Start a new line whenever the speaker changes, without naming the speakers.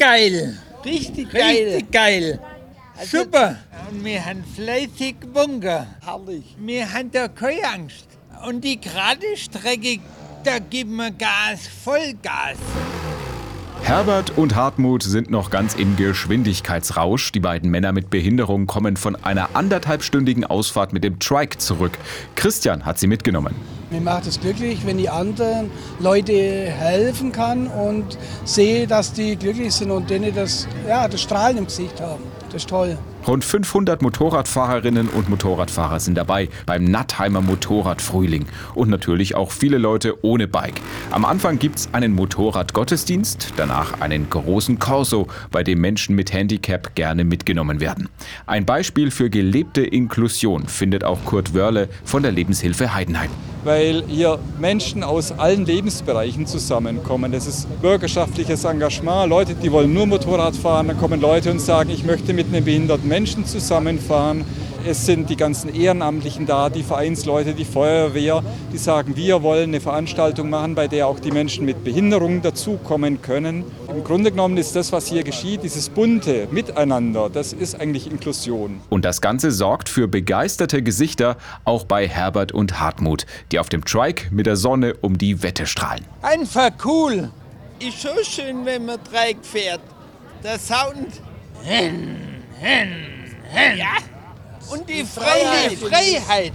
geil.
Richtig geil.
Richtig geil.
Also-
Super. Und wir haben fleißig Bunker.
Herrlich.
Wir haben da keine Angst. Und die gerade Strecke, da geben wir Gas, Vollgas.
Herbert und Hartmut sind noch ganz im Geschwindigkeitsrausch. Die beiden Männer mit Behinderung kommen von einer anderthalbstündigen Ausfahrt mit dem Trike zurück. Christian hat sie mitgenommen.
Mir macht es glücklich, wenn die anderen Leute helfen kann und sehe, dass die glücklich sind und denen das, ja, das Strahlen im Gesicht haben. Das ist toll.
Rund 500 Motorradfahrerinnen und Motorradfahrer sind dabei beim Nattheimer Motorradfrühling. Und natürlich auch viele Leute ohne Bike. Am Anfang gibt's einen Motorradgottesdienst, danach einen großen Corso, bei dem Menschen mit Handicap gerne mitgenommen werden. Ein Beispiel für gelebte Inklusion findet auch Kurt Wörle von der Lebenshilfe Heidenheim.
weil hier Menschen aus allen Lebensbereichen zusammenkommen. Das ist bürgerschaftliches Engagement. Leute, die wollen nur Motorrad fahren, dann kommen Leute und sagen, ich möchte mit einem behinderten Menschen zusammenfahren. Es sind die ganzen Ehrenamtlichen da, die Vereinsleute, die Feuerwehr, die sagen, wir wollen eine Veranstaltung machen, bei der auch die Menschen mit Behinderung dazukommen können. Im Grunde genommen ist das, was hier geschieht, dieses bunte Miteinander, das ist eigentlich Inklusion.
Und das Ganze sorgt für begeisterte Gesichter auch bei Herbert und Hartmut, die auf dem Trike mit der Sonne um die Wette strahlen.
Einfach cool. Ist so schön, wenn man Dreieck fährt. Der Sound. Hen, hen, hen. Ja. Und die Freiheit. Freiheit.